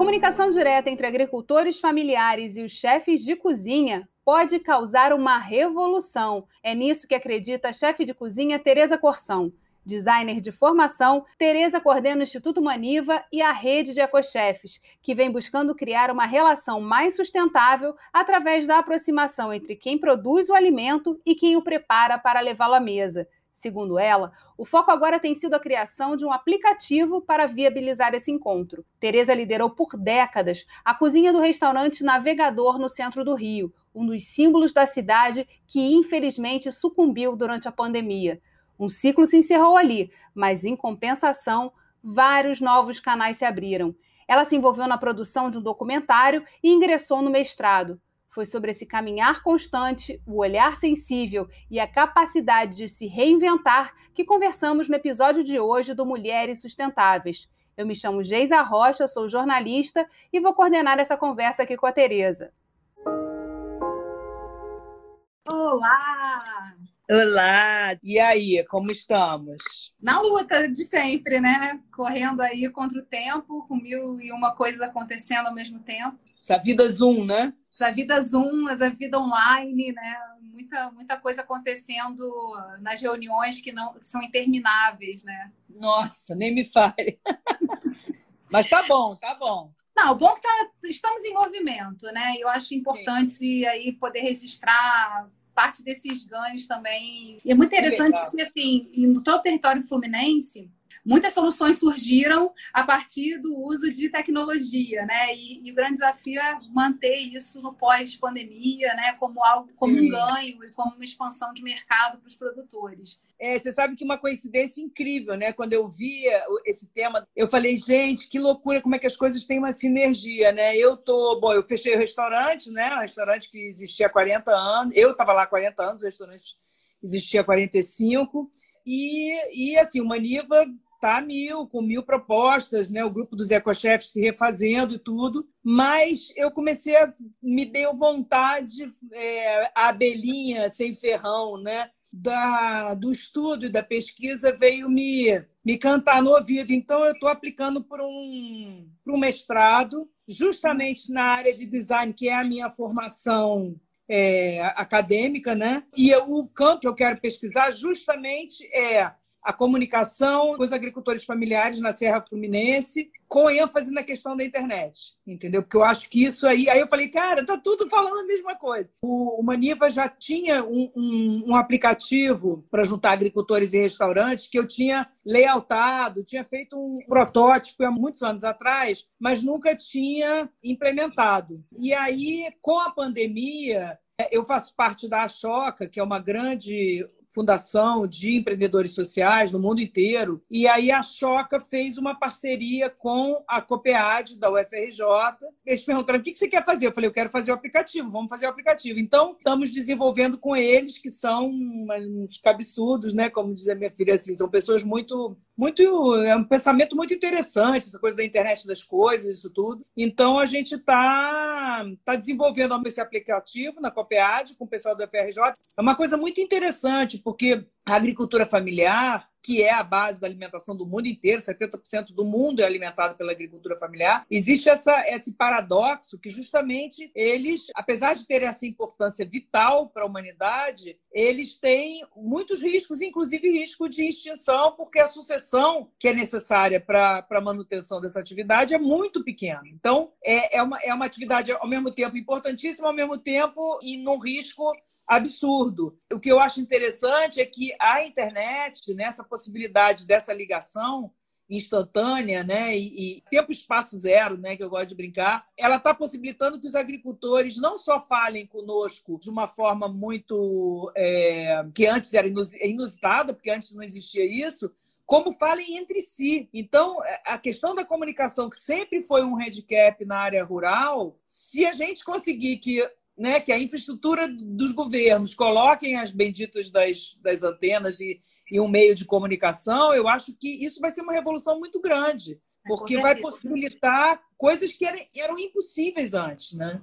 comunicação direta entre agricultores familiares e os chefes de cozinha pode causar uma revolução. É nisso que acredita a chefe de cozinha Tereza Corção. Designer de formação, Tereza coordena o Instituto Maniva e a rede de ecochefes, que vem buscando criar uma relação mais sustentável através da aproximação entre quem produz o alimento e quem o prepara para levá-lo à mesa. Segundo ela, o foco agora tem sido a criação de um aplicativo para viabilizar esse encontro. Tereza liderou por décadas a cozinha do restaurante Navegador no centro do Rio, um dos símbolos da cidade que infelizmente sucumbiu durante a pandemia. Um ciclo se encerrou ali, mas em compensação, vários novos canais se abriram. Ela se envolveu na produção de um documentário e ingressou no mestrado. Foi sobre esse caminhar constante, o olhar sensível e a capacidade de se reinventar que conversamos no episódio de hoje do Mulheres Sustentáveis. Eu me chamo Geisa Rocha, sou jornalista e vou coordenar essa conversa aqui com a Tereza. Olá! Olá! E aí, como estamos? Na luta de sempre, né? Correndo aí contra o tempo, com mil e uma coisas acontecendo ao mesmo tempo. Essa vida Zoom, né? Essa vida Zoom, essa vida online, né? Muita, muita coisa acontecendo nas reuniões que, não, que são intermináveis, né? Nossa, nem me fale. Mas tá bom, tá bom. Não, o bom é que tá, estamos em movimento, né? Eu acho importante Sim. aí poder registrar parte desses ganhos também. E é muito interessante é que, assim, no todo o território fluminense, muitas soluções surgiram a partir do uso de tecnologia, né? E, e o grande desafio é manter isso no pós-pandemia, né? Como algo, como Sim. um ganho e como uma expansão de mercado para os produtores. É, você sabe que uma coincidência incrível, né? Quando eu via esse tema, eu falei, gente, que loucura, como é que as coisas têm uma sinergia, né? Eu tô, bom, eu fechei o restaurante, né? Um restaurante que existia há 40 anos. Eu estava lá há 40 anos, o restaurante existia há 45. E, e assim, o Maniva tá mil, com mil propostas, né? O grupo dos ecochefs se refazendo e tudo. Mas eu comecei a me deu vontade é, a abelhinha sem ferrão, né? Da, do estudo e da pesquisa veio me, me cantar no ouvido. Então, eu estou aplicando para um, um mestrado, justamente na área de design, que é a minha formação é, acadêmica, né? E eu, o campo que eu quero pesquisar justamente é a comunicação com os agricultores familiares na Serra Fluminense, com ênfase na questão da internet, entendeu? Porque eu acho que isso aí. Aí eu falei, cara, tá tudo falando a mesma coisa. O, o Maniva já tinha um, um, um aplicativo para juntar agricultores e restaurantes que eu tinha lealtado, tinha feito um protótipo há muitos anos atrás, mas nunca tinha implementado. E aí, com a pandemia, eu faço parte da Choca, que é uma grande fundação de empreendedores sociais no mundo inteiro. E aí a Choca fez uma parceria com a Copead da UFRJ. Eles perguntaram: o que você quer fazer? Eu falei: eu quero fazer o aplicativo, vamos fazer o aplicativo. Então, estamos desenvolvendo com eles, que são uns cabeçudos, né? Como diz a minha filha, assim, são pessoas muito. Muito é um pensamento muito interessante, essa coisa da internet das coisas, isso tudo. Então, a gente está tá desenvolvendo esse aplicativo na Copead com o pessoal do UFRJ. É uma coisa muito interessante, porque a agricultura familiar, que é a base da alimentação do mundo inteiro, 70% do mundo é alimentado pela agricultura familiar, existe essa, esse paradoxo que justamente eles, apesar de terem essa importância vital para a humanidade, eles têm muitos riscos, inclusive risco de extinção, porque a sucessão que é necessária para a manutenção dessa atividade é muito pequena. Então, é, é, uma, é uma atividade ao mesmo tempo importantíssima, ao mesmo tempo e num risco absurdo. O que eu acho interessante é que a internet, né, possibilidade dessa ligação instantânea, né, e, e tempo espaço zero, né, que eu gosto de brincar, ela está possibilitando que os agricultores não só falem conosco de uma forma muito é, que antes era inusitada, porque antes não existia isso, como falem entre si. Então, a questão da comunicação, que sempre foi um handicap na área rural, se a gente conseguir que né, que a infraestrutura dos governos coloquem as benditas das, das antenas e, e um meio de comunicação, eu acho que isso vai ser uma revolução muito grande, é, porque vai possibilitar coisas que eram, eram impossíveis antes, né?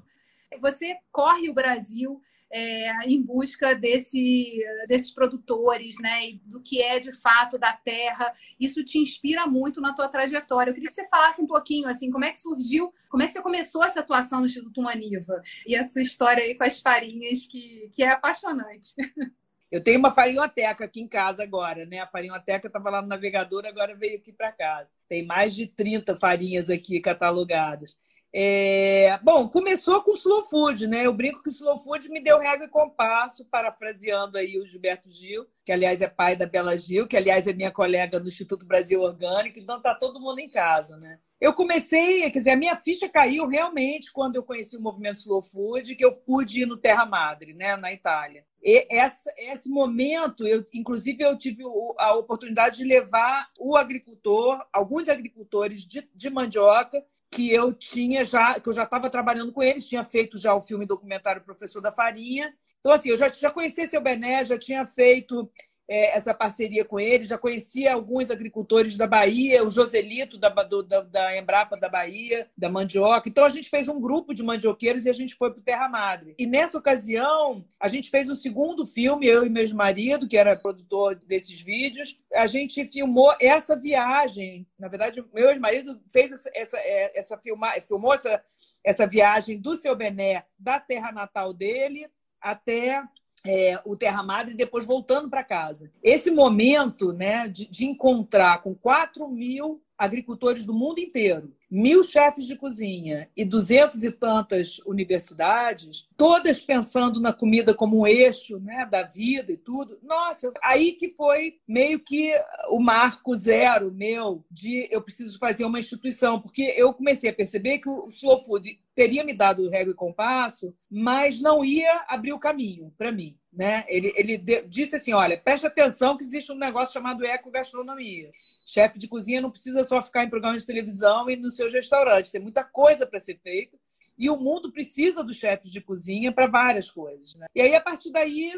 Você corre o Brasil é, em busca desse, desses produtores, né, e do que é de fato da terra. Isso te inspira muito na tua trajetória. Eu queria que você falasse um pouquinho, assim, como é que surgiu, como é que você começou essa atuação no Instituto Maniva e a sua história aí com as farinhas, que, que é apaixonante. Eu tenho uma farinhoteca aqui em casa agora, né? A farinhoteca estava lá no navegador, agora veio aqui para casa. Tem mais de 30 farinhas aqui catalogadas. É... Bom, começou com o Slow Food, né? Eu brinco que o Slow Food me deu regra e compasso, parafraseando aí o Gilberto Gil, que aliás é pai da Bela Gil, que aliás é minha colega do Instituto Brasil Orgânico, então tá todo mundo em casa, né? Eu comecei, quer dizer, a minha ficha caiu realmente quando eu conheci o movimento Slow Food, que eu pude ir no Terra Madre, né, na Itália. E essa, esse momento, eu, inclusive, eu tive a oportunidade de levar o agricultor, alguns agricultores de, de mandioca, que eu tinha já, que eu já estava trabalhando com eles, tinha feito já o filme documentário Professor da Farinha. Então, assim, eu já, já conhecia seu Bené, já tinha feito é, essa parceria com ele, já conhecia alguns agricultores da Bahia, o Joselito da, do, da, da, Embrapa da Bahia, da mandioca. Então a gente fez um grupo de mandioqueiros e a gente foi para Terra Madre. E nessa ocasião, a gente fez um segundo filme, eu e meu marido, que era produtor desses vídeos. A gente filmou essa viagem. Na verdade, meu ex-marido fez essa, essa, é, essa filmar, filmou essa, essa viagem do seu Bené, da terra natal dele, até é, o Terra Madre e depois voltando para casa. Esse momento né, de, de encontrar com 4 mil agricultores do mundo inteiro, mil chefes de cozinha e duzentos e tantas universidades, todas pensando na comida como um eixo né, da vida e tudo. Nossa, aí que foi meio que o marco zero meu de eu preciso fazer uma instituição, porque eu comecei a perceber que o Slow Food teria me dado regra e compasso, mas não ia abrir o caminho para mim. Né? Ele, ele disse assim: olha, preste atenção que existe um negócio chamado ecogastronomia. Chefe de cozinha não precisa só ficar em programas de televisão e nos seus restaurantes, tem muita coisa para ser feita. E o mundo precisa dos chefes de cozinha para várias coisas. Né? E aí, a partir daí,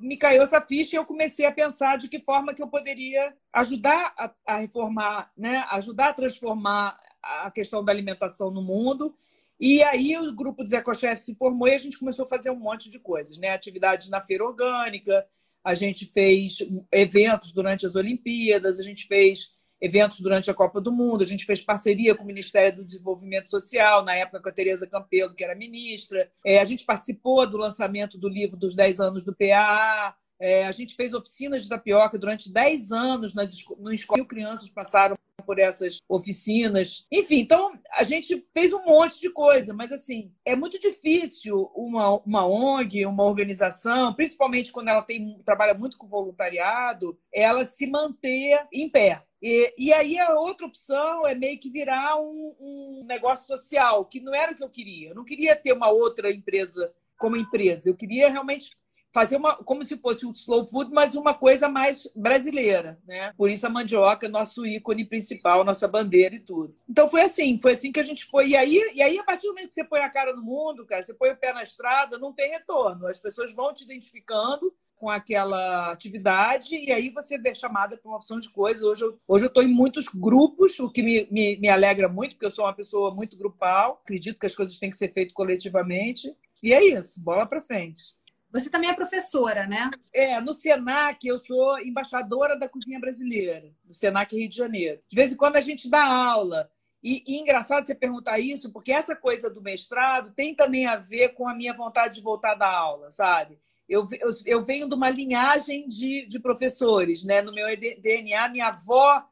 me caiu essa ficha e eu comecei a pensar de que forma que eu poderia ajudar a, a reformar, né? ajudar a transformar a questão da alimentação no mundo. E aí o grupo dos ecochefs se formou e a gente começou a fazer um monte de coisas, né? Atividades na feira orgânica, a gente fez eventos durante as Olimpíadas, a gente fez eventos durante a Copa do Mundo, a gente fez parceria com o Ministério do Desenvolvimento Social, na época com a Tereza Campelo, que era ministra. É, a gente participou do lançamento do livro dos 10 anos do PAA. É, a gente fez oficinas de tapioca durante 10 anos nas, no escola. Mil crianças passaram por essas oficinas. Enfim, então a gente fez um monte de coisa, mas assim, é muito difícil uma, uma ONG, uma organização, principalmente quando ela tem trabalha muito com voluntariado, ela se manter em pé. E, e aí a outra opção é meio que virar um, um negócio social, que não era o que eu queria. Eu não queria ter uma outra empresa como empresa. Eu queria realmente fazer uma como se fosse um slow food, mas uma coisa mais brasileira, né? Por isso a mandioca é nosso ícone principal, nossa bandeira e tudo. Então foi assim, foi assim que a gente foi. E aí, e aí a partir do momento que você põe a cara no mundo, cara, você põe o pé na estrada, não tem retorno. As pessoas vão te identificando com aquela atividade e aí você vê chamada para uma opção de coisas. Hoje eu hoje estou em muitos grupos, o que me, me, me alegra muito, porque eu sou uma pessoa muito grupal, acredito que as coisas têm que ser feitas coletivamente. E é isso, bola para frente. Você também é professora, né? É, no Senac eu sou embaixadora da cozinha brasileira, no Senac Rio de Janeiro. De vez em quando a gente dá aula. E, e engraçado você perguntar isso, porque essa coisa do mestrado tem também a ver com a minha vontade de voltar da aula, sabe? Eu, eu, eu venho de uma linhagem de, de professores, né? No meu DNA, minha avó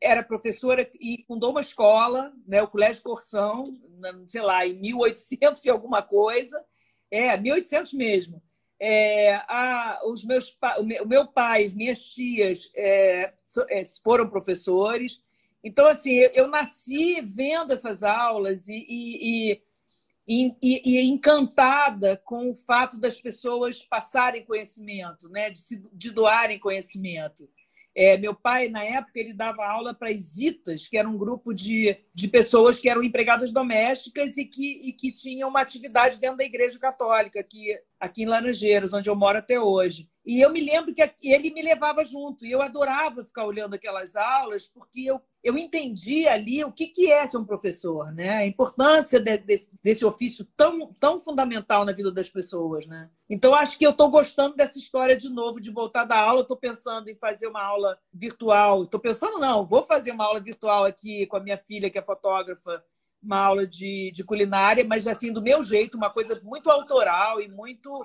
era professora e fundou uma escola, né, o Colégio Corção, sei lá, em 1800 e alguma coisa. É, 1800 mesmo é, a, os meus, o meu pai, minhas tias é, é, foram professores. Então, assim, eu, eu, nasci vendo essas aulas e, e, e, e, encantada com o fato das pessoas passarem conhecimento, né? de, se, de doarem conhecimento. É, meu pai, na época, ele dava aula para as Itas, que era um grupo de, de pessoas que eram empregadas domésticas e que, e que tinham uma atividade dentro da Igreja Católica, aqui, aqui em Laranjeiras, onde eu moro até hoje. E eu me lembro que ele me levava junto, e eu adorava ficar olhando aquelas aulas, porque eu, eu entendi ali o que, que é ser um professor, né? a importância de, de, desse ofício tão, tão fundamental na vida das pessoas. Né? Então, acho que eu estou gostando dessa história de novo, de voltar da aula. Estou pensando em fazer uma aula virtual. Estou pensando, não, vou fazer uma aula virtual aqui com a minha filha, que é fotógrafa, uma aula de, de culinária, mas assim, do meu jeito, uma coisa muito autoral e muito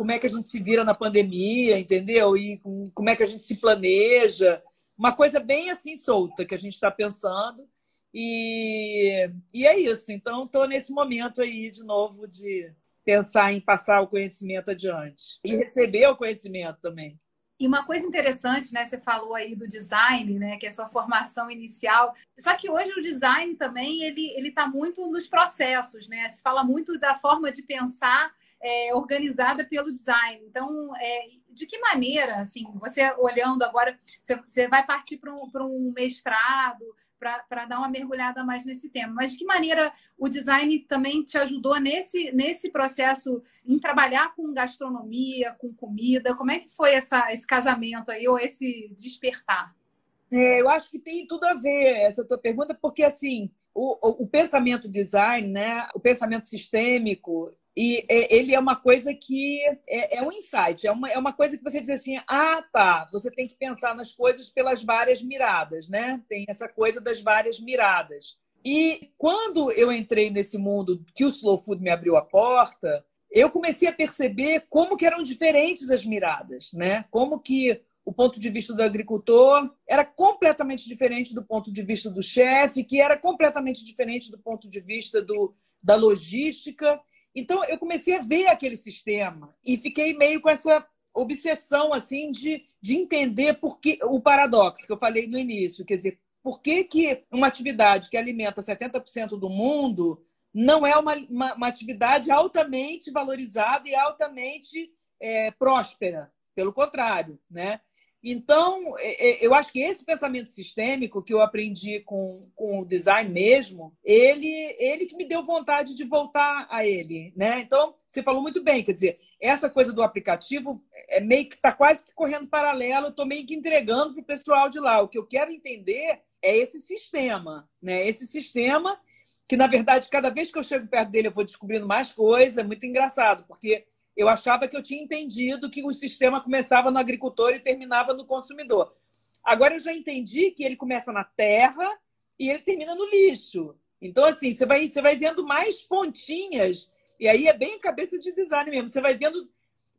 como é que a gente se vira na pandemia, entendeu? E como é que a gente se planeja. Uma coisa bem assim solta que a gente está pensando. E, e é isso. Então, estou nesse momento aí, de novo, de pensar em passar o conhecimento adiante. E receber o conhecimento também. E uma coisa interessante, né? Você falou aí do design, né? Que é sua formação inicial. Só que hoje o design também ele ele está muito nos processos, né? Se fala muito da forma de pensar é, organizada pelo design. Então, é, de que maneira, assim, você olhando agora, você, você vai partir para um, um mestrado para dar uma mergulhada mais nesse tema, mas de que maneira o design também te ajudou nesse, nesse processo em trabalhar com gastronomia, com comida? Como é que foi essa, esse casamento aí, ou esse despertar? É, eu acho que tem tudo a ver essa tua pergunta, porque assim, o, o, o pensamento design, né, o pensamento sistêmico, e é, ele é uma coisa que é, é, um insight, é uma, é uma coisa que você diz assim: ah, tá, você tem que pensar nas coisas pelas várias miradas, né? Tem essa coisa das várias miradas. E quando eu entrei nesse mundo que o Slow Food me abriu a porta, eu comecei a perceber como que eram diferentes as miradas, né? Como que o ponto de vista do agricultor era completamente diferente do ponto de vista do chefe, que era completamente diferente do ponto de vista do, da logística. Então, eu comecei a ver aquele sistema e fiquei meio com essa obsessão assim de, de entender por que, o paradoxo que eu falei no início. Quer dizer, por que, que uma atividade que alimenta 70% do mundo não é uma, uma, uma, atividade altamente valorizada e altamente é, próspera? Pelo contrário, né? Então, é, é, eu acho que esse pensamento sistêmico que eu aprendi com, com o design mesmo, ele, ele que me deu vontade de voltar a ele. Né? Então, você falou muito bem, quer dizer, essa coisa do aplicativo é meio que está quase que correndo paralelo, eu estou meio que entregando para o pessoal de lá. O que eu quero entender é esse sistema, né? Esse sistema que, na verdade, cada vez que eu chego perto dele, eu vou descobrindo mais coisas, é muito engraçado, porque eu achava que eu tinha entendido que o sistema começava no agricultor e terminava no consumidor. Agora eu já entendi que ele começa na terra e ele termina no lixo. Então, assim, você vai, você vai vendo mais pontinhas, e aí é bem cabeça de design mesmo. Você vai vendo.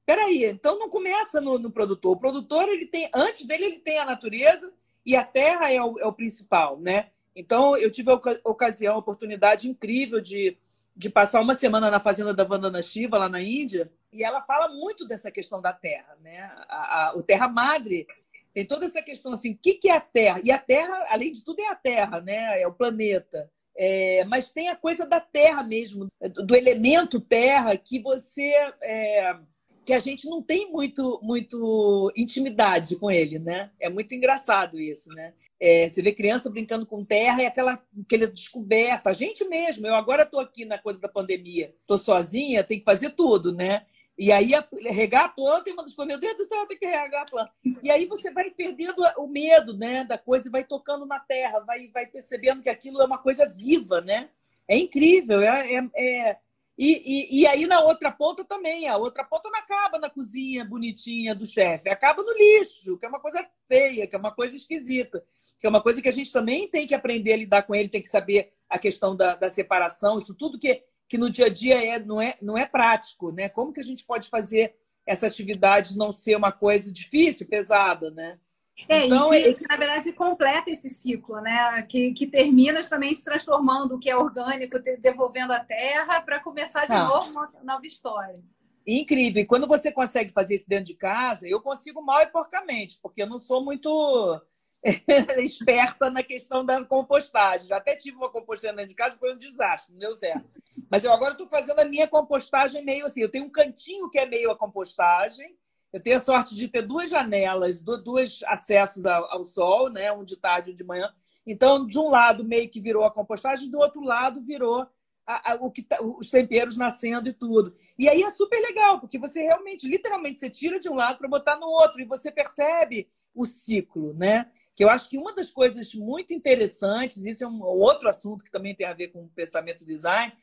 Peraí, então não começa no, no produtor. O produtor, ele tem, antes dele, ele tem a natureza e a terra é o, é o principal, né? Então, eu tive a ocasião, a oportunidade incrível de de passar uma semana na fazenda da Vandana Shiva, lá na Índia, e ela fala muito dessa questão da terra, né? A, a, o Terra Madre tem toda essa questão assim, o que, que é a Terra? E a Terra, além de tudo, é a Terra, né? É o planeta. É, mas tem a coisa da Terra mesmo, do elemento Terra, que você é, que a gente não tem muito, muito intimidade com ele, né? É muito engraçado isso, né? É, você vê criança brincando com terra e aquela, aquela descoberta. A gente mesmo, eu agora estou aqui na coisa da pandemia, estou sozinha, tem que fazer tudo, né? E aí, regar a planta e uma das coisas, meu Deus do céu, tem que regar a planta. E aí você vai perdendo o medo né, da coisa e vai tocando na terra, vai, vai percebendo que aquilo é uma coisa viva, né? É incrível, é, é, é e, e, e, aí na outra ponta também, a outra ponta não acaba na cozinha bonitinha do chefe, acaba no lixo, que é uma coisa feia, que é uma coisa esquisita, que é uma coisa que a gente também tem que aprender a lidar com ele, tem que saber a questão da, da separação, isso tudo que, que no dia a dia é, não, é, não é prático, né? Como que a gente pode fazer essa atividade não ser uma coisa difícil, pesada, né? É, então, e que, que, na verdade completa esse ciclo, né? Que, que termina também se transformando o que é orgânico, devolvendo a terra para começar de ah. novo uma nova história. Incrível. E quando você consegue fazer isso dentro de casa, eu consigo mal e porcamente, porque eu não sou muito esperta na questão da compostagem. Já até tive uma compostagem de casa, foi um desastre, não deu certo. Mas eu agora estou fazendo a minha compostagem meio assim. Eu tenho um cantinho que é meio a compostagem, eu tenho a sorte de ter duas janelas, dois acessos ao sol, né? um de tarde e um de manhã. Então, de um lado meio que virou a compostagem, do outro lado virou a, a, o que tá, os temperos nascendo e tudo. E aí é super legal, porque você realmente, literalmente, você tira de um lado para botar no outro e você percebe o ciclo, né? Que eu acho que uma das coisas muito interessantes, isso é um outro assunto que também tem a ver com o pensamento design,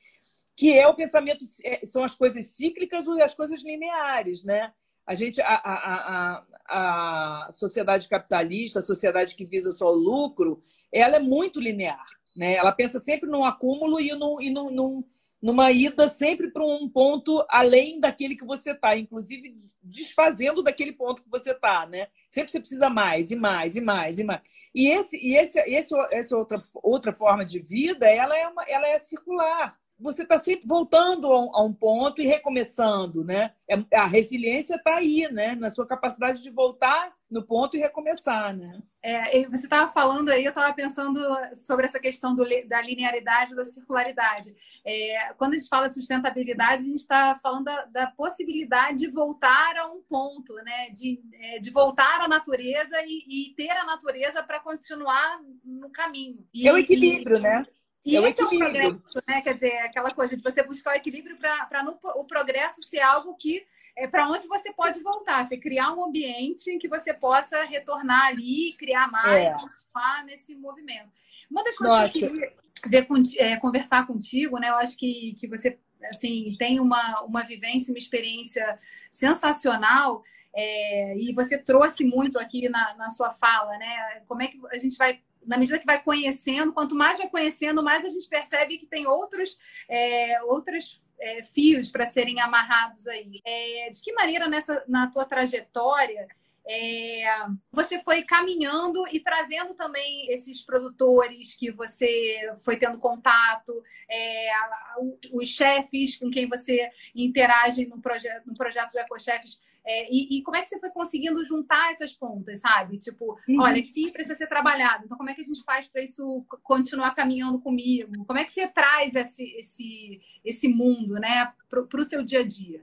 que é o pensamento, é, são as coisas cíclicas ou as coisas lineares, né? A gente, a, a, a, a sociedade capitalista, a sociedade que visa só o lucro, ela é muito linear. Né? Ela pensa sempre num acúmulo e, num, e num, num, numa ida sempre para um ponto além daquele que você está, inclusive desfazendo daquele ponto que você está. Né? Sempre você precisa mais e mais e mais e mais. E, esse, e esse, esse, essa outra, outra forma de vida, ela é, uma, ela é circular você está sempre voltando a um, ponto e recomeçando, né? É, a resiliência está aí, né? Na sua capacidade de voltar no ponto e recomeçar, né? É, você estava falando aí, eu estava pensando sobre essa questão do, da linearidade, da circularidade. É, quando a gente fala de sustentabilidade, a gente está falando da, da, possibilidade de voltar a um ponto, né? De, é, de voltar à natureza e, e ter a natureza para continuar no caminho. E, é o equilíbrio, e, né? E é esse é o progresso, né? Quer dizer, aquela coisa de você buscar o equilíbrio para o progresso ser algo que é para onde você pode voltar, você criar um ambiente em que você possa retornar ali, criar mais, é. continuar nesse movimento. Uma das coisas Nossa. que eu queria ver, é, conversar contigo, né? Eu acho que, que você assim tem uma, uma vivência, uma experiência sensacional. É, e você trouxe muito aqui na, na sua fala, né? Como é que a gente vai na medida que vai conhecendo, quanto mais vai conhecendo, mais a gente percebe que tem outros, é, é, fios para serem amarrados aí. É, de que maneira nessa na tua trajetória é, você foi caminhando e trazendo também esses produtores que você foi tendo contato, é, os chefes com quem você interage no, proje no projeto do EcoChefs é, e, e, como é que você foi conseguindo juntar essas pontas, sabe? Tipo, uhum. olha, aqui precisa ser trabalhado. Então, como é que a gente faz para isso continuar caminhando comigo? Como é que você traz esse, esse, esse mundo, né, para o seu dia a dia?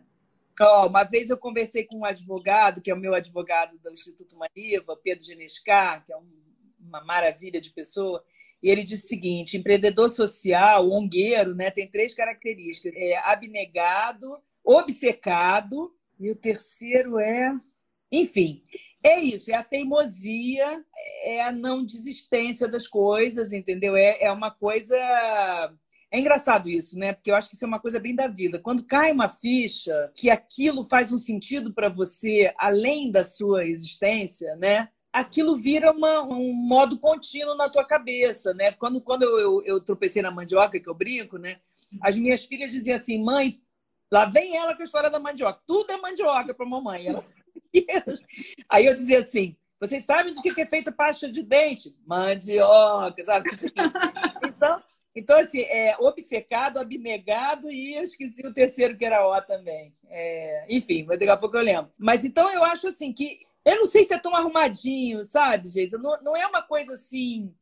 Oh, uma vez eu conversei com um advogado, que é o meu advogado do Instituto Maniva, Pedro Genescar, que é um, uma maravilha de pessoa, e ele disse o seguinte: empreendedor social, ongueiro, né, tem três características: é abnegado, obcecado e o terceiro é. Enfim, é isso, é a teimosia, é a não desistência das coisas, entendeu? É, é uma coisa. É engraçado isso, né? Porque eu acho que isso é uma coisa bem da vida. Quando cai uma ficha que aquilo faz um sentido para você além da sua existência, né? Aquilo vira uma, um modo contínuo na tua cabeça, né? Quando, quando eu, eu, eu tropecei na mandioca, que eu brinco, né? As minhas filhas diziam assim, mãe, Lá vem ela com a história da mandioca. Tudo é mandioca para a mamãe. Ela... Aí eu dizia assim: vocês sabem de que é feita pasta de dente? Mandioca, sabe? Então, então assim, é obcecado, abnegado e eu esqueci o terceiro que era O também. É, enfim, mas daqui a pouco eu lembro. Mas então eu acho assim que. Eu não sei se é tão arrumadinho, sabe, Geisa? Não, não é uma coisa assim.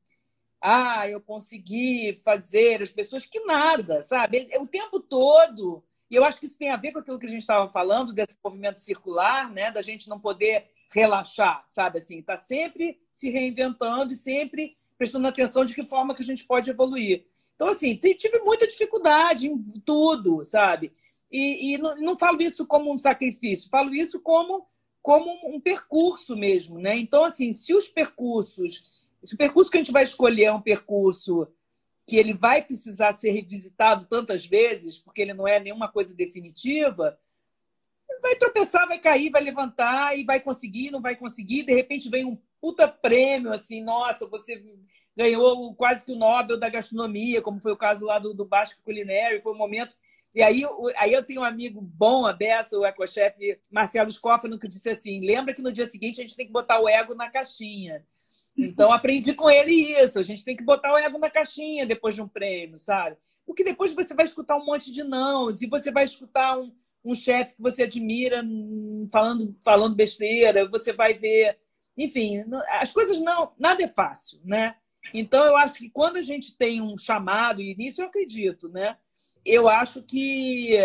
Ah, eu consegui fazer as pessoas que nada, sabe? O tempo todo e eu acho que isso tem a ver com aquilo que a gente estava falando, desse movimento circular, né? da gente não poder relaxar, sabe? Assim, está sempre se reinventando e sempre prestando atenção de que forma que a gente pode evoluir. Então, assim, tive muita dificuldade em tudo, sabe? E, e não, não, falo isso como um sacrifício, falo isso como, como um percurso mesmo, né? Então, assim, se os percursos, se o percurso que a gente vai escolher é um percurso que ele vai precisar ser revisitado tantas vezes, porque ele não é nenhuma coisa definitiva, vai tropeçar, vai cair, vai levantar e vai conseguir, não vai conseguir. De repente vem um puta prêmio, assim, nossa, você ganhou quase que o Nobel da gastronomia, como foi o caso lá do, do Basque Culinary, foi um momento. E aí, aí eu tenho um amigo bom, a Bessa, o ecochefe Marcelo Scoffano, que disse assim: lembra que no dia seguinte a gente tem que botar o ego na caixinha. Então, aprendi com ele isso. A gente tem que botar o ego na caixinha depois de um prêmio, sabe? Porque depois você vai escutar um monte de não, e você vai escutar um, um chefe que você admira hum, falando, falando besteira, você vai ver. Enfim, as coisas não. Nada é fácil, né? Então, eu acho que quando a gente tem um chamado, e nisso eu acredito, né? Eu acho que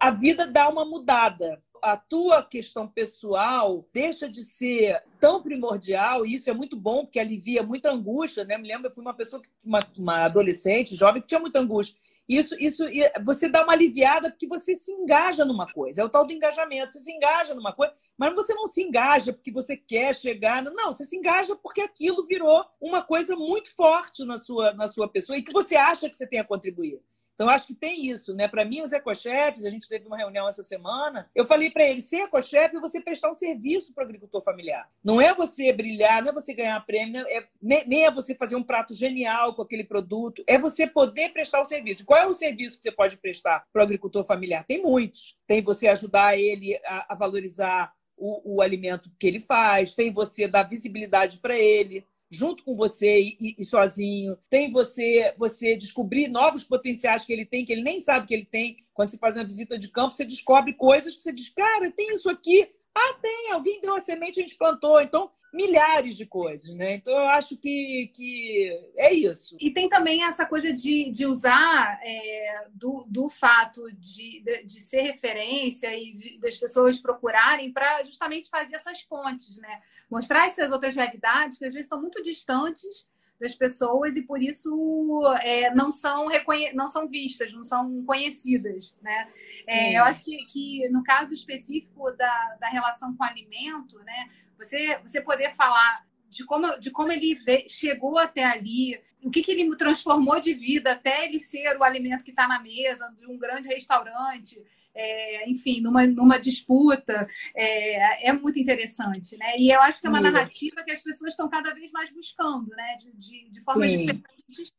a vida dá uma mudada a tua questão pessoal deixa de ser tão primordial, e isso é muito bom, porque alivia muita angústia, né? Me lembro, eu fui uma pessoa, uma, uma adolescente, jovem, que tinha muita angústia. Isso, isso, você dá uma aliviada porque você se engaja numa coisa. É o tal do engajamento. Você se engaja numa coisa, mas você não se engaja porque você quer chegar. Não, você se engaja porque aquilo virou uma coisa muito forte na sua, na sua pessoa e que você acha que você tem a contribuir. Então, acho que tem isso, né? Para mim, os ecochefes, a gente teve uma reunião essa semana, eu falei para eles: ser ecochefe é você prestar um serviço para o agricultor familiar. Não é você brilhar, não é você ganhar prêmio, é, nem é você fazer um prato genial com aquele produto, é você poder prestar o um serviço. Qual é o serviço que você pode prestar para o agricultor familiar? Tem muitos. Tem você ajudar ele a, a valorizar o, o, alimento que ele faz, tem você dar visibilidade para ele, junto com você e, e, sozinho. Tem você você descobrir novos potenciais que ele tem, que ele nem sabe que ele tem. Quando você faz uma visita de campo, você descobre coisas que você diz, cara, tem isso aqui. Ah, tem, alguém deu a semente, a gente plantou. Então, milhares de coisas, né? Então eu acho que, que é isso. E tem também essa coisa de, de usar é, do, do fato de, de, de, ser referência e de, das pessoas procurarem para justamente fazer essas pontes, né? Mostrar essas outras realidades que às vezes estão muito distantes das pessoas e por isso é, não são reconhe... não são vistas, não são conhecidas, né? É, eu acho que, que no caso específico da, da relação com o alimento, né? Você, você poder falar de como, de como ele chegou até ali, o que, que ele transformou de vida até ele ser o alimento que está na mesa de um grande restaurante, é, enfim, numa, numa disputa, é, é, muito interessante, né? E eu acho que é uma narrativa que as pessoas estão cada vez mais buscando, né? De, de, de formas Sim. diferentes.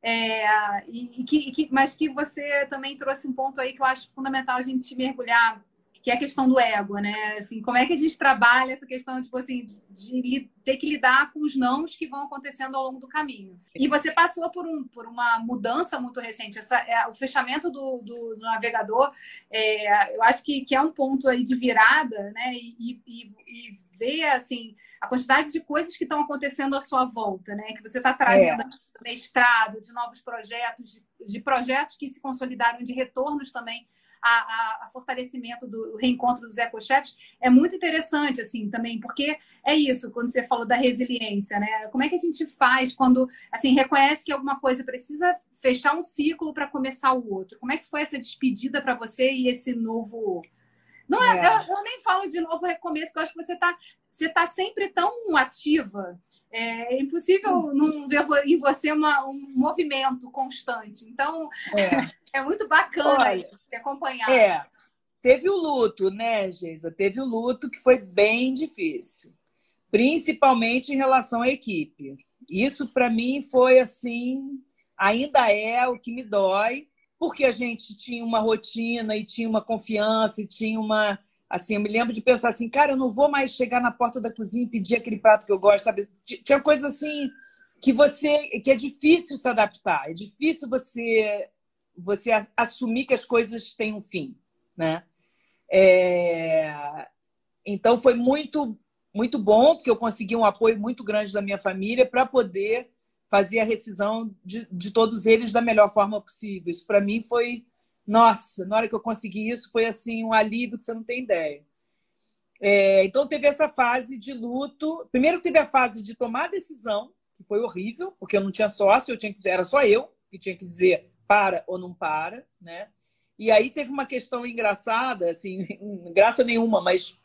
É, e, e, que, e que, mas que você também trouxe um ponto aí que eu acho fundamental a gente mergulhar que é a questão do ego, né? Assim, como é que a gente trabalha essa questão tipo assim, de, de ter que lidar com os nãos que vão acontecendo ao longo do caminho. E você passou por, um, por uma mudança muito recente. Essa, é, o fechamento do, do, do navegador, é, eu acho que, que é um ponto aí de virada, né? E, e, e ver assim a quantidade de coisas que estão acontecendo à sua volta, né? Que você está trazendo é. mestrado, de novos projetos, de, de projetos que se consolidaram, de retornos também a, a, a fortalecimento do reencontro dos ecochefs é muito interessante, assim, também, porque é isso, quando você falou da resiliência, né? Como é que a gente faz quando, assim, reconhece que alguma coisa precisa fechar um ciclo para começar o outro? Como é que foi essa despedida para você e esse novo não é, é. Eu, eu, nem falo de novo recomeço, porque eu acho que você está você tá sempre tão ativa. É impossível não ver em você uma, um movimento constante. Então, é, é muito bacana Olha, te acompanhar. É. Teve o luto, né, Geisa? Teve o luto que foi bem difícil, principalmente em relação à equipe. Isso, para mim, foi assim, ainda é o que me dói, porque a gente tinha uma rotina e tinha uma confiança e tinha uma. Assim, eu me lembro de pensar assim, cara, eu não vou mais chegar na porta da cozinha e pedir aquele prato que eu gosto, sabe? Tinha coisa assim que você que é difícil se adaptar, é difícil você você assumir que as coisas têm um fim, né? É... Então foi muito muito bom porque eu consegui um apoio muito grande da minha família para poder fazer a rescisão de, de todos eles da melhor forma possível. Isso para mim foi, nossa, na hora que eu consegui isso, foi assim um alívio que você não tem ideia. É, então teve essa fase de luto. Primeiro teve a fase de tomar a decisão, que foi horrível, porque eu não tinha sócio, eu tinha que era só eu que tinha que dizer para ou não para, né? E aí teve uma questão engraçada, assim, graça nenhuma, mas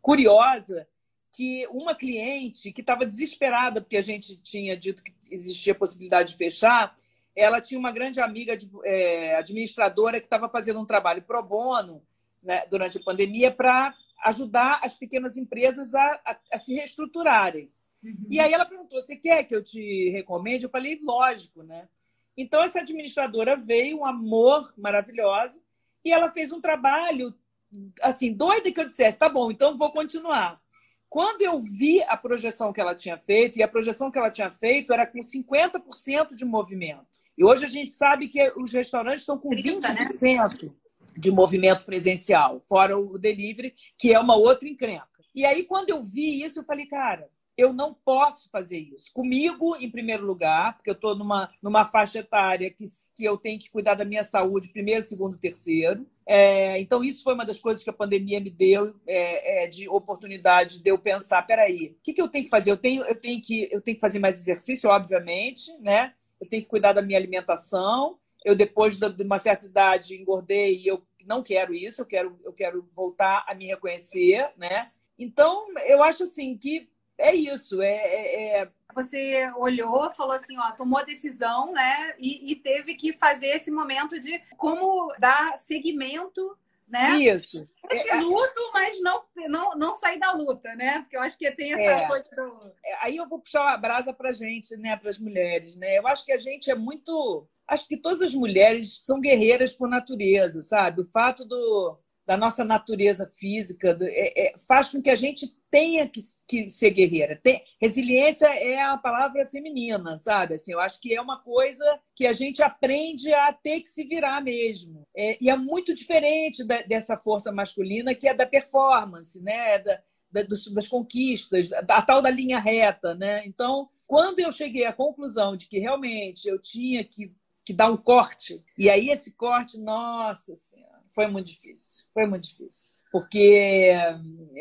curiosa, que uma cliente que estava desesperada porque a gente tinha dito que existia a possibilidade de fechar, ela tinha uma grande amiga de, é, administradora que estava fazendo um trabalho pro bono né, durante a pandemia para ajudar as pequenas empresas a, a, a se reestruturarem. Uhum. E aí ela perguntou: você quer que eu te recomende? Eu falei: lógico, né? Então essa administradora veio, um amor maravilhoso, e ela fez um trabalho assim doida que eu dissesse: tá bom, então vou continuar. Quando eu vi a projeção que ela tinha feito, e a projeção que ela tinha feito era com 50% de movimento. E hoje a gente sabe que os restaurantes estão com 30, 20% né? de movimento presencial, fora o delivery, que é uma outra encrenca. E aí, quando eu vi isso, eu falei, cara, eu não posso fazer isso. Comigo, em primeiro lugar, porque eu estou numa, numa faixa etária que, que eu tenho que cuidar da minha saúde, primeiro, segundo, terceiro. É, então, isso foi uma das coisas que a pandemia me deu é, é, de oportunidade de eu pensar: peraí, o que, que eu tenho que fazer? Eu tenho, eu, tenho que, eu tenho que fazer mais exercício, obviamente, né? Eu tenho que cuidar da minha alimentação, eu depois de uma certa idade engordei e eu não quero isso, eu quero, eu quero voltar a me reconhecer, né? Então, eu acho assim que é isso, é, é, é... Você olhou, falou assim, ó, tomou a decisão, né? E, e, teve que fazer esse momento de como dar seguimento, né? Isso. Esse é, é. luto, mas não, não, não sair da luta, né? Porque eu acho que tem essa é. coisa. Do... Aí eu vou puxar a brasa pra gente, né? Para as mulheres, né? Eu acho que a gente é muito acho que todas as mulheres são guerreiras por natureza, sabe? O fato do, da nossa natureza física é, é, faz com que a gente tenha que, que ser guerreira. Tem, resiliência é a palavra feminina, sabe? Assim, eu acho que é uma coisa que a gente aprende a ter que se virar mesmo. É, e é muito diferente da, dessa força masculina que é da performance, né? Da, da, dos, das conquistas, a tal da linha reta, né? Então, quando eu cheguei à conclusão de que realmente eu tinha que que dá um corte. E aí esse corte, nossa senhora, foi muito difícil. Foi muito difícil. Porque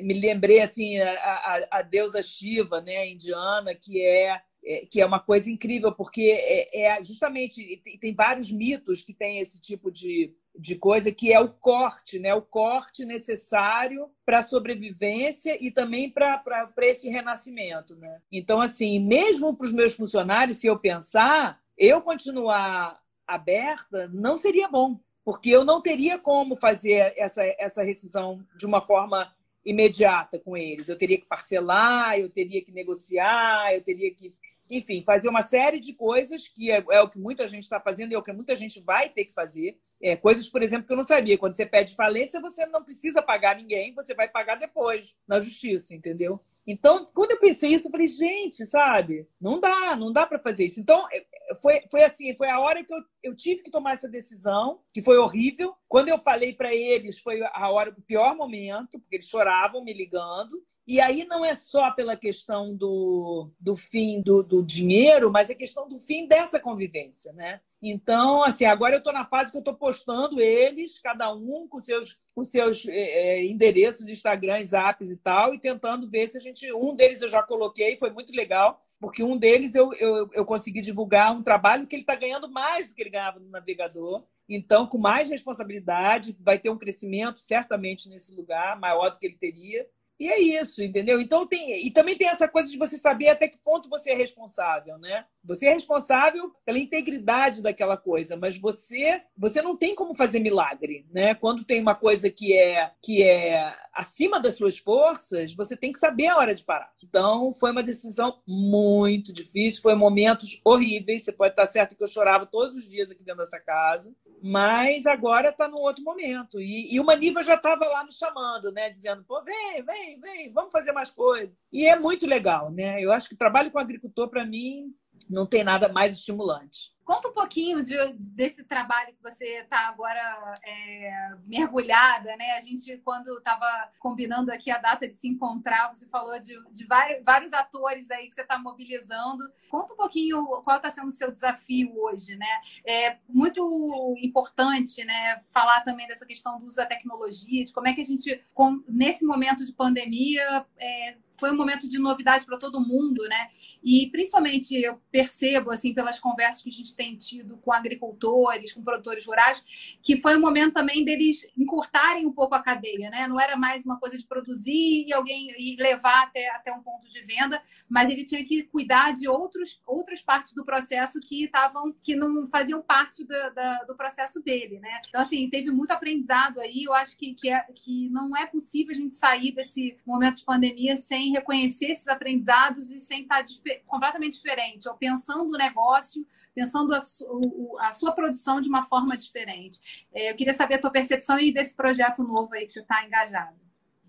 me lembrei assim a, a, a deusa Shiva, né, indiana, que é, é que é uma coisa incrível, porque é, é justamente tem vários mitos que tem esse tipo de, de coisa que é o corte, né? O corte necessário para a sobrevivência e também para esse renascimento, né? Então, assim, mesmo para os meus funcionários, se eu pensar, eu continuar aberta não seria bom, porque eu não teria como fazer essa, essa rescisão de uma forma imediata com eles. Eu teria que parcelar, eu teria que negociar, eu teria que, enfim, fazer uma série de coisas que é, é o que muita gente está fazendo e é o que muita gente vai ter que fazer. É, coisas, por exemplo, que eu não sabia. Quando você pede falência, você não precisa pagar ninguém, você vai pagar depois na justiça, entendeu? Então, quando eu pensei isso, eu falei, gente, sabe? Não dá, não dá para fazer isso. Então, é, foi, foi assim, foi a hora que eu, eu tive que tomar essa decisão, que foi horrível. Quando eu falei para eles, foi a hora, o pior momento, porque eles choravam me ligando. E aí não é só pela questão do, do fim do, do dinheiro, mas é questão do fim dessa convivência, né? Então, assim, agora eu estou na fase que eu estou postando eles, cada um com seus, com seus é, endereços de Instagram, Zaps e tal, e tentando ver se a gente. Um deles eu já coloquei, foi muito legal, porque um deles eu, eu, eu consegui divulgar um trabalho que ele está ganhando mais do que ele ganhava no navegador. Então, com mais responsabilidade, vai ter um crescimento certamente nesse lugar, maior do que ele teria. E é isso, entendeu? Então tem. E também tem essa coisa de você saber até que ponto você é responsável, né? Você é responsável pela integridade daquela coisa, mas você você não tem como fazer milagre, né? Quando tem uma coisa que é que é acima das suas forças, você tem que saber a hora de parar. Então foi uma decisão muito difícil, foi momentos horríveis. Você pode estar certo que eu chorava todos os dias aqui dentro dessa casa, mas agora está num outro momento. E, e o Maniva já estava lá nos chamando, né? Dizendo, pô, vem, vem vem, vem, vamos fazer mais coisas. E é muito legal, né? Eu acho que trabalho com agricultor, para mim, não tem nada mais estimulante. Conta um pouquinho de, desse trabalho que você está agora é, mergulhada, né? A gente, quando estava combinando aqui a data de se encontrar, você falou de, de vários, vários, atores aí que você está mobilizando. Conta um pouquinho qual está sendo o seu desafio hoje, né? É muito importante, né? Falar também dessa questão do uso da tecnologia, de como é que a gente, nesse momento de pandemia, é, foi um momento de novidade para todo mundo, né? E principalmente eu percebo assim pelas conversas que a gente tem tido com agricultores, com produtores rurais, que foi um momento também deles encurtarem um pouco a cadeia, né? Não era mais uma coisa de produzir e alguém e levar até, até um ponto de venda, mas ele tinha que cuidar de outros, outras partes do processo que estavam que não faziam parte do, da, do processo dele, né? Então assim teve muito aprendizado aí. Eu acho que que, é, que não é possível a gente sair desse momento de pandemia sem reconhecer esses aprendizados e sem estar dif completamente diferente, ou pensando o negócio pensando a, su, a sua produção de uma forma diferente. É, eu queria saber a tua percepção e desse projeto novo aí que você está engajado.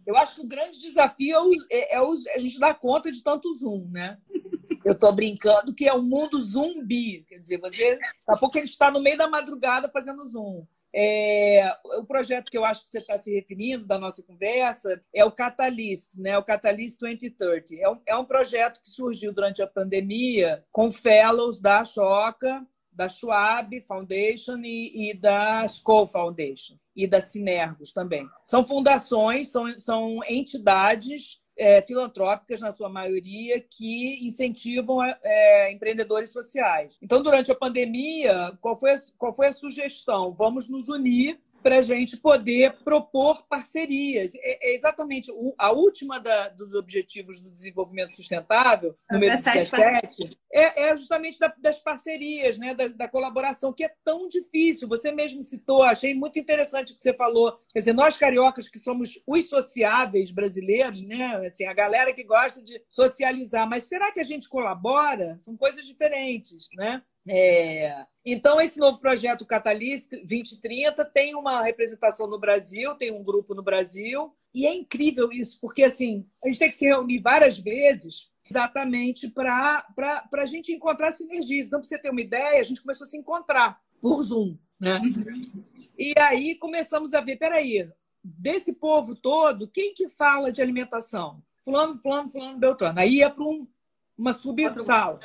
Eu acho que o grande desafio é, é, é, a gente dar conta de tanto Zoom, né? Eu estou brincando que é um mundo zumbi. Quer dizer, você, daqui a pouco a gente está no meio da madrugada fazendo Zoom. É, o projeto que eu acho que você está se referindo da nossa conversa é o Catalyst, né? o Catalyst 2030. É um, é um projeto que surgiu durante a pandemia com fellows da Choca, da Schwab Foundation e, e da Skoll Foundation e da Sinergos também. São fundações, são, são entidades é, filantrópicas, na sua maioria, que incentivam é, empreendedores sociais. Então, durante a pandemia, qual foi a, qual foi a sugestão? Vamos nos unir para a gente poder propor parcerias. É, é exatamente o, a última da, dos Objetivos do Desenvolvimento Sustentável, número 17, é, é justamente da, das parcerias, né, da, da, colaboração, que é tão difícil. Você mesmo citou, achei muito interessante o que você falou. Quer dizer, nós cariocas que somos os sociáveis brasileiros, né, assim, a galera que gosta de socializar, mas será que a gente colabora? São coisas diferentes, né? É... Então, esse novo projeto Catalyst 2030 tem uma representação no Brasil, tem um grupo no Brasil, e é incrível isso, porque assim, a gente tem que se reunir várias vezes exatamente para a gente encontrar sinergias. Então, para você ter uma ideia, a gente começou a se encontrar por Zoom. Né? E aí começamos a ver, peraí, desse povo todo, quem que fala de alimentação? Fulano, fulano, fulano, Beltrano. Aí ia para um, uma subsala.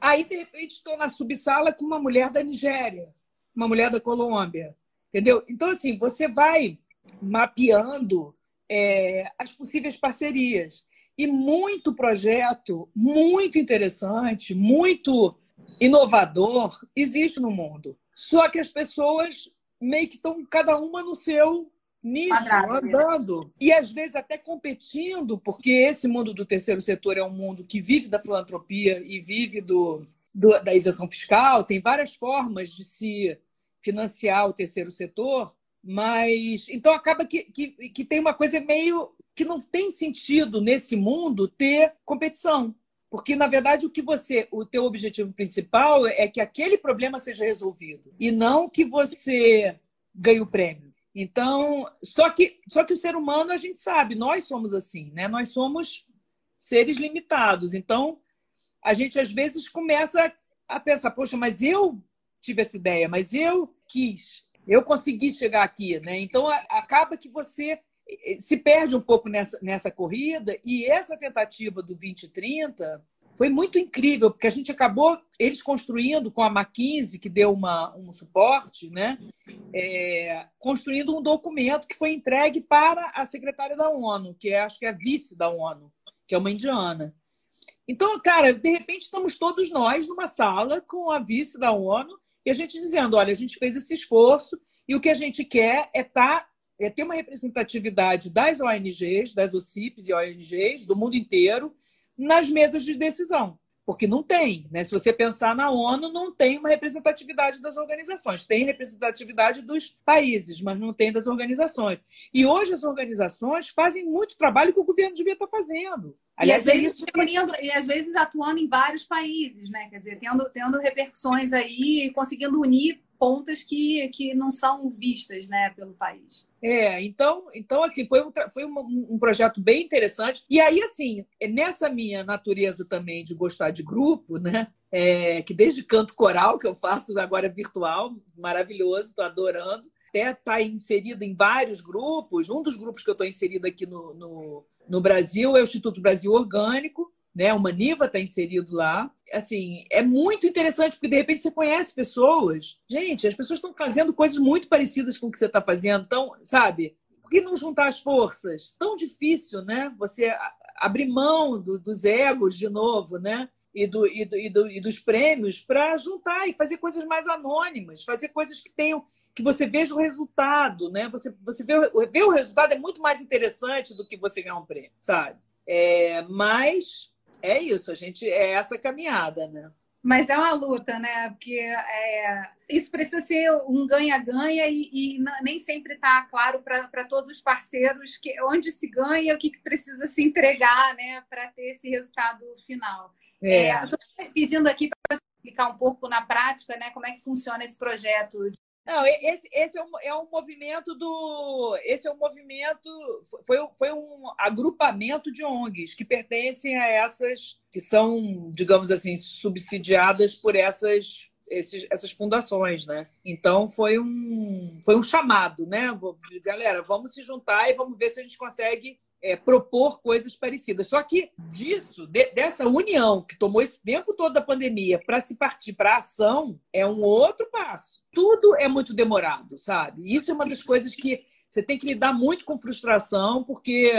Aí, de repente, estou na subsala com uma mulher da Nigéria, uma mulher da Colômbia, entendeu? Então, assim, você vai mapeando é, as possíveis parcerias. E muito projeto, muito interessante, muito inovador existe no mundo. Só que as pessoas meio que estão cada uma no seu nicho, Quadrado, né? andando. Né? E às vezes até competindo, porque esse mundo do terceiro setor é um mundo que vive da filantropia e vive do, do da isenção fiscal, tem várias formas de se financiar o terceiro setor, mas então acaba que, que, que tem uma coisa meio que não tem sentido nesse mundo ter competição. Porque, na verdade, o que você. O teu objetivo principal é que aquele problema seja resolvido. E não que você ganhe o prêmio. Então, só que, só que o ser humano, a gente sabe, nós somos assim, né? Nós somos seres limitados. Então, a gente às vezes começa a pensar, poxa, mas eu tive essa ideia, mas eu quis, eu consegui chegar aqui, né? Então, acaba que você eh, se perde um pouco nessa, nessa corrida e essa tentativa do 2030 foi muito incrível, porque a gente acabou, eles construindo com a McKinsey, que deu uma, um suporte, né? É, construindo um documento que foi entregue para a secretária da ONU, que é, acho que é a vice da ONU, que é uma indiana. Então, cara, de repente estamos todos nós numa sala com a vice da ONU e a gente dizendo, olha, a gente fez esse esforço e o que a gente quer é, tá, é ter uma representatividade das ONGs, das OCIPs e ONGs do mundo inteiro, nas mesas de decisão. Porque não tem, né? Se você pensar na ONU, não tem uma representatividade das organizações. Tem representatividade dos países, mas não tem das organizações. E hoje as organizações fazem muito trabalho que o governo devia estar fazendo. Aliás, e, às é vezes, isso... e às vezes atuando em vários países, né? Quer dizer, tendo, tendo repercussões aí conseguindo unir pontas que, que não são vistas né, pelo país. É, então, então assim, foi, um, foi um, um, projeto bem interessante. E aí, assim, nessa minha natureza também de gostar de grupo, né? É, que desde canto coral, que eu faço agora virtual, maravilhoso, estou adorando. Até está inserido em vários grupos. Um dos grupos que eu estou inserido aqui no, no, no Brasil é o Instituto Brasil Orgânico, né? O Maniva está inserido lá. Assim, é muito interessante porque de repente você conhece pessoas. Gente, as pessoas estão fazendo coisas muito parecidas com o que você está fazendo. Então, sabe? Por que não juntar as forças? Tão difícil, né? Você abrir mão do, dos egos de novo, né? E, do, e, do, e, do, e dos prêmios para juntar e fazer coisas mais anônimas, fazer coisas que tenham que você veja o resultado, né? Você, você vê, vê o resultado é muito mais interessante do que você ganhar um prêmio, sabe? É, mas é isso, a gente é essa caminhada, né? Mas é uma luta, né? Porque é, isso precisa ser um ganha-ganha e, e, nem sempre está claro para todos os parceiros que, onde se ganha, o que, que precisa se entregar, né? Para ter esse resultado final. É. É, Estou pedindo aqui para explicar um pouco na prática, né? Como é que funciona esse projeto não, esse, esse é, um, é um movimento do. Esse é um movimento. Foi, foi um agrupamento de ONGs que pertencem a essas. que são, digamos assim, subsidiadas por essas, esses, essas fundações, né? Então foi um, foi um chamado, né? Galera, vamos se juntar e vamos ver se a gente consegue é, propor coisas parecidas. Só que disso, de, dessa união que tomou esse tempo todo da pandemia para se partir para ação, é um outro passo. Tudo é muito demorado, sabe? Isso é uma das coisas que você tem que lidar muito com frustração, porque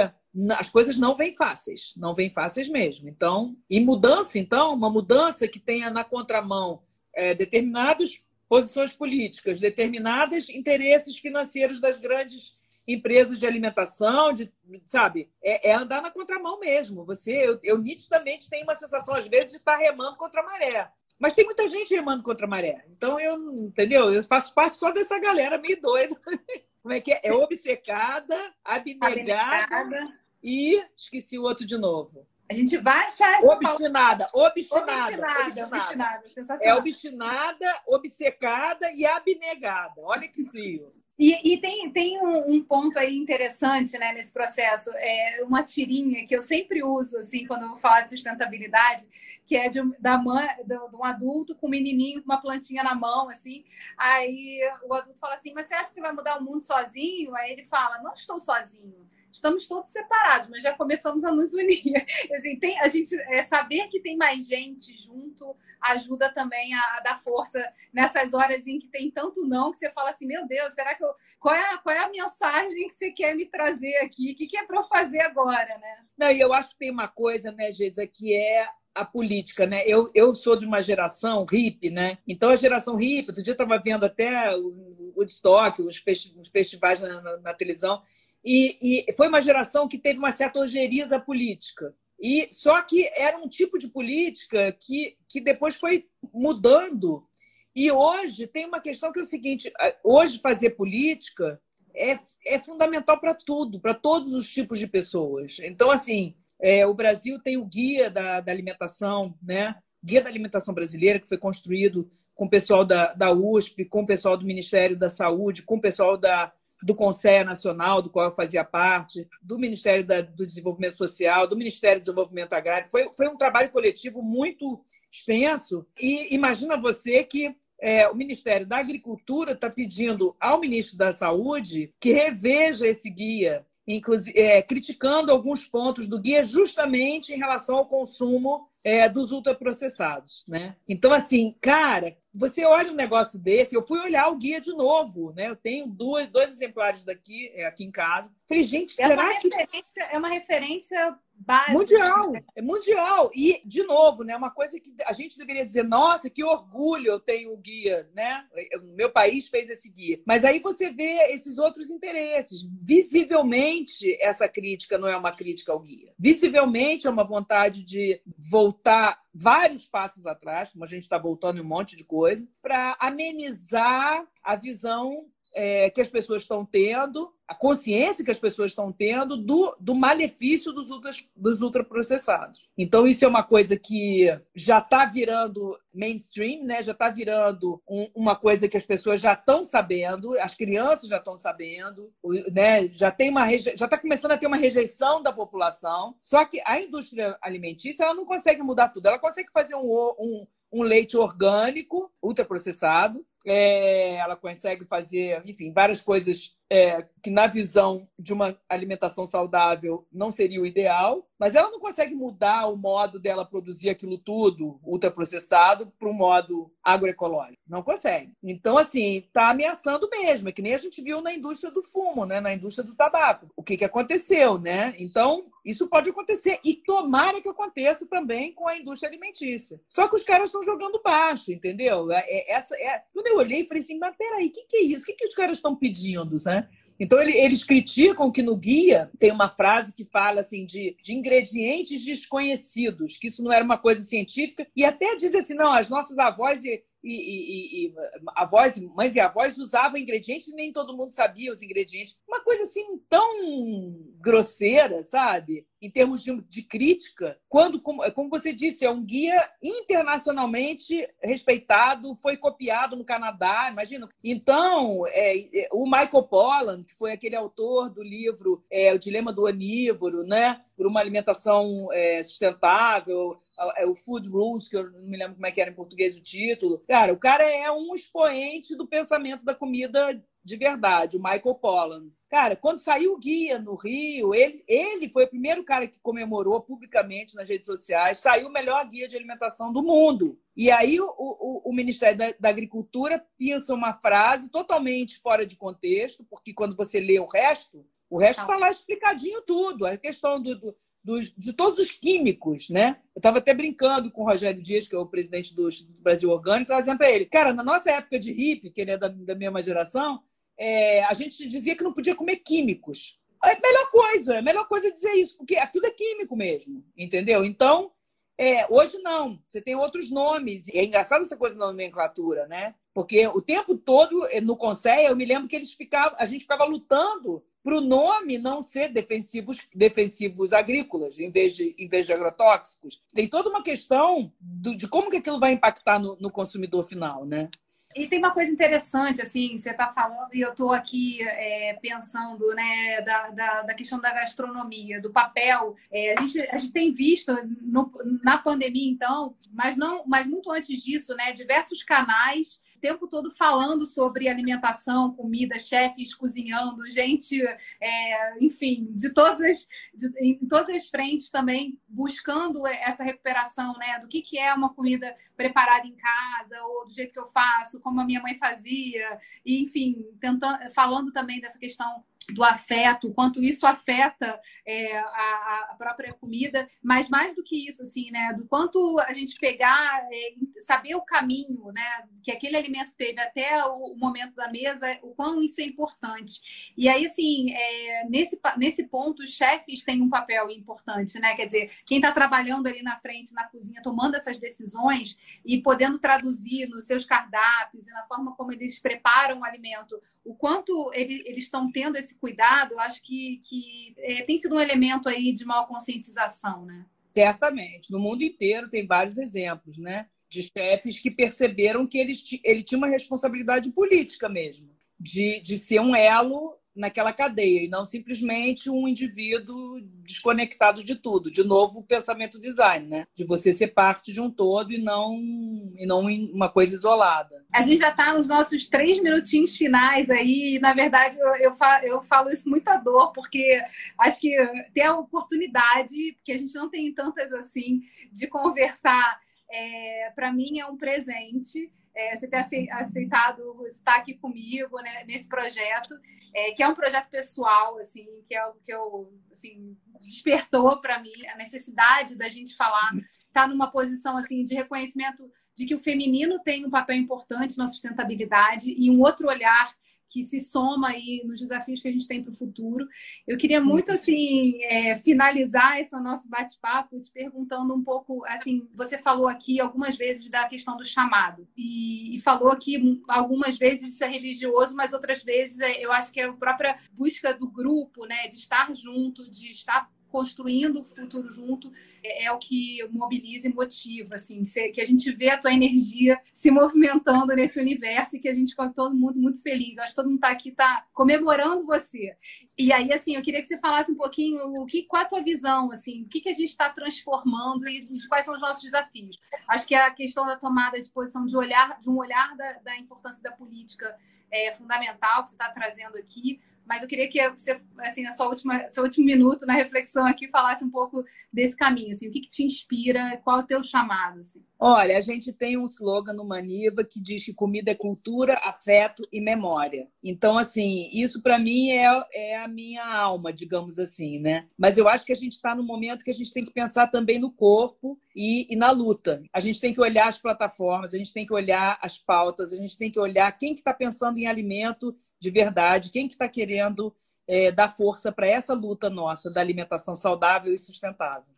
as coisas não vêm fáceis, não vêm fáceis mesmo. Então, e mudança, então, uma mudança que tenha na contramão é, determinadas posições políticas, determinados interesses financeiros das grandes empresas de alimentação, de, sabe? É, é, andar na contramão mesmo. Você, eu, eu nitidamente tenho uma sensação às vezes de estar remando contra a maré. Mas tem muita gente remando contra a maré. Então eu, entendeu? Eu faço parte só dessa galera meio doida. Como é que é? É obcecada, abnegada, abnegada. e esqueci o outro de novo. A gente vai achar essa obstinada, obstinada, obstinada, obstinada. obstinada. É obstinada, obcecada e abnegada. Olha que frio. E, e, tem, tem um, um, ponto aí interessante né, nesse processo, é uma tirinha que eu sempre uso assim quando eu vou falar de sustentabilidade, que é de, da mãe, de, um adulto com um menininho com uma plantinha na mão, assim. Aí o adulto fala assim: Mas você acha que você vai mudar o mundo sozinho? Aí ele fala: Não estou sozinho estamos todos separados, mas já começamos a nos unir. Assim, tem, a gente é, saber que tem mais gente junto ajuda também a, a, dar força nessas horas em que tem tanto não que você fala assim, meu Deus, será que eu, qual é a, qual é a mensagem que você quer me trazer aqui? O que, que é para eu fazer agora, né? Não, e eu acho que tem uma coisa, né, Geisa, que é a política, né? Eu, eu sou de uma geração hippie, né? Então a geração hippie, outro dia eu estava vendo até o Woodstock, os, festi os festivais na, na, na televisão, e, e foi uma geração que teve uma certa ojeriza política. E só que era um tipo de política que, que depois foi mudando. E hoje tem uma questão que é o seguinte: hoje fazer política é, é fundamental para tudo, para todos os tipos de pessoas. Então, assim, é, o Brasil tem o guia da, da alimentação, né? Guia da alimentação brasileira, que foi construído com o pessoal da, da USP, com o pessoal do Ministério da Saúde, com o pessoal da, do Conselho Nacional, do qual eu fazia parte, do Ministério da, do Desenvolvimento Social, do Ministério do Desenvolvimento Agrário. Foi, foi um trabalho coletivo muito extenso. E imagina você que é, o Ministério da Agricultura está pedindo ao ministro da Saúde que reveja esse guia, inclusive, é, criticando alguns pontos do guia justamente em relação ao consumo é, dos ultraprocessados, né? Então, assim, cara, você olha um negócio desse, eu fui olhar o guia de novo, né? Eu tenho dois, dois exemplares daqui, é, aqui em casa. Falei, gente, é será que. É uma referência básica. Mundial, é mundial. E, de novo, né? Uma coisa que a gente deveria dizer, nossa, que orgulho eu tenho o guia, né? O meu país fez esse guia. Mas aí você vê esses outros interesses. Visivelmente, essa crítica não é uma crítica ao guia. Visivelmente é uma vontade de voltar vários passos atrás, como a gente está voltando em um monte de coisa, para amenizar a visão é, que as pessoas estão tendo, a consciência que as pessoas estão tendo do, do malefício dos, ultras, dos ultraprocessados. Então, isso é uma coisa que já está virando mainstream, né? já está virando um, uma coisa que as pessoas já estão sabendo, as crianças já estão sabendo, né? já tem uma já está começando a ter uma rejeição da população. Só que a indústria alimentícia ela não consegue mudar tudo, ela consegue fazer um, um um leite orgânico, ultraprocessado, é, ela consegue fazer, enfim, várias coisas é, que, na visão de uma alimentação saudável, não seria o ideal, mas ela não consegue mudar o modo dela produzir aquilo tudo, ultraprocessado, para um modo agroecológico. Não consegue. Então, assim, está ameaçando mesmo, é que nem a gente viu na indústria do fumo, né? na indústria do tabaco. O que, que aconteceu, né? Então, isso pode acontecer e tomara que aconteça também com a indústria alimentícia. Só que os caras estão jogando baixo, entendeu? É, é, essa é... Quando eu olhei, falei assim, mas peraí, o que, que é isso? O que, que os caras estão pedindo, né? Então, eles criticam que no guia tem uma frase que fala assim de, de ingredientes desconhecidos, que isso não era uma coisa científica, e até diz assim: não, as nossas avós e, e, e, e, avós, mães e avós usavam ingredientes e nem todo mundo sabia os ingredientes. Uma coisa assim tão grosseira, sabe? Em termos de, de crítica, quando, como, como, você disse, é um guia internacionalmente respeitado, foi copiado no Canadá, imagina. Então, é, é, o Michael Pollan, que foi aquele autor do livro é, O Dilema do Onívoro, né? Por uma alimentação é, sustentável, é o Food Rules, que eu não me lembro como é que era em português o título. Cara, o cara é um expoente do pensamento da comida de verdade, o Michael Pollan. Cara, quando saiu o guia no Rio, ele, ele foi o primeiro cara que comemorou publicamente nas redes sociais, saiu o melhor guia de alimentação do mundo. E aí o, o, o Ministério da, da, Agricultura pensa uma frase totalmente fora de contexto, porque quando você lê o resto, O resto está tá lá explicadinho tudo. A questão do, do dos, de todos os químicos, né? Eu estava até brincando com o Rogério Dias, que é o presidente do Brasil Orgânico, trazendo para ele. Cara, na nossa época de hippie, que ele é da, da mesma geração, é, a gente dizia que não podia comer químicos. É a melhor coisa, é a melhor coisa dizer isso, porque aquilo é químico mesmo, entendeu? Então, é, hoje não, você tem outros nomes. E é engraçado essa coisa da nomenclatura, né? Porque o tempo todo no Conselho, eu me lembro que eles ficavam, a gente ficava lutando para o nome não ser defensivos, defensivos agrícolas, em vez, de, em vez de agrotóxicos. Tem toda uma questão do, de como que aquilo vai impactar no, no consumidor final, né? E tem uma coisa interessante, assim, você está falando, e eu estou aqui é, pensando, né, da, da, da, questão da gastronomia, do papel. É, a, gente, a gente tem visto no, na pandemia, então, mas não, mas muito antes disso, né, diversos canais tempo todo falando sobre alimentação, comida, chefes cozinhando, gente, é, enfim, de todas as, de, em todas as frentes também buscando essa recuperação, né? Do que, que é uma comida preparada em casa ou do jeito que eu faço, como a minha mãe fazia, e, enfim, tentando, falando também dessa questão do afeto, quanto isso afeta é, a, a, própria comida, mas mais do que isso, assim, né, do quanto a gente pegar, é, saber o caminho, né, que aquele alimento teve até o, o, momento da mesa, o quão isso é importante. E aí, assim, é, nesse, nesse ponto, os chefes têm um papel importante, né, quer dizer, quem está trabalhando ali na frente, na cozinha, tomando essas decisões e podendo traduzir nos seus cardápios e na forma como eles preparam o alimento, o quanto ele, eles estão tendo esse cuidado, acho que, que é, tem sido um elemento aí de maior conscientização, né? Certamente. No mundo inteiro tem vários exemplos, né? De chefes que perceberam que eles, ele tinha uma responsabilidade política mesmo, de, de ser um elo naquela cadeia e não simplesmente um indivíduo desconectado de tudo. De novo, o pensamento design, né? De você ser parte de um todo e não e não uma coisa isolada. A gente já está nos nossos três minutinhos finais aí. E, na verdade, eu, eu, falo, eu falo isso muita dor, porque acho que ter a oportunidade, porque a gente não tem tantas assim, de conversar, é, para mim é um presente. É, você ter aceitado estar aqui comigo né, nesse projeto é, que é um projeto pessoal, assim, que é o que eu, assim, despertou para mim a necessidade da gente falar, estar tá numa posição assim de reconhecimento de que o feminino tem um papel importante na sustentabilidade e um outro olhar que se soma aí nos desafios que a gente tem para o futuro. Eu queria muito uhum. assim é, finalizar esse nosso bate-papo te perguntando um pouco assim, você falou aqui algumas vezes da questão do chamado e, e falou aqui algumas vezes isso é religioso, mas outras vezes é, eu acho que é a própria busca do grupo, né, de estar junto, de estar construindo o futuro junto é, é, o que mobiliza e motiva, assim, que a gente vê a tua energia se movimentando nesse universo e que a gente fica todo mundo muito feliz. Eu acho que todo mundo está aqui tá comemorando você. E aí, assim, eu queria que você falasse um pouquinho o que, qual a tua visão, assim, o que, que a gente está transformando e quais são os nossos desafios. Acho que a questão da tomada de posição, de olhar, de um olhar da, da importância da política é fundamental que você está trazendo aqui mas eu queria que você, assim, na sua última, seu último minuto na reflexão aqui, falasse um pouco desse caminho, assim, o que, que te inspira, qual é o teu chamado, assim? Olha, a gente tem um slogan no Maniva que diz que comida é cultura, afeto e memória. Então, assim, isso para mim é, é a minha alma, digamos assim, né? Mas eu acho que a gente está no momento que a gente tem que pensar também no corpo e, e, na luta. A gente tem que olhar as plataformas, a gente tem que olhar as pautas, a gente tem que olhar quem que está pensando em alimento de verdade, quem que está querendo é, dar força para essa luta nossa da alimentação saudável e sustentável.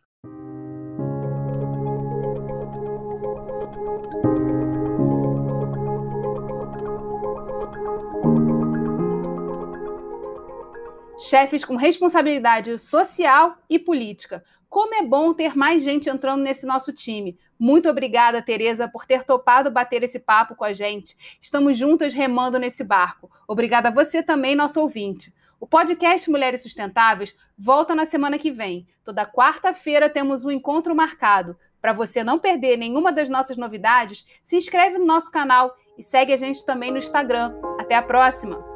Chefes com responsabilidade social e política. Como é bom ter mais gente entrando nesse nosso time. Muito obrigada, Tereza, por ter topado bater esse papo com a gente. Estamos juntas remando nesse barco. Obrigada a você também, nosso ouvinte. O podcast Mulheres Sustentáveis volta na semana que vem. Toda quarta-feira temos um encontro marcado. Para você não perder nenhuma das nossas novidades, se inscreve no nosso canal e segue a gente também no Instagram. Até a próxima!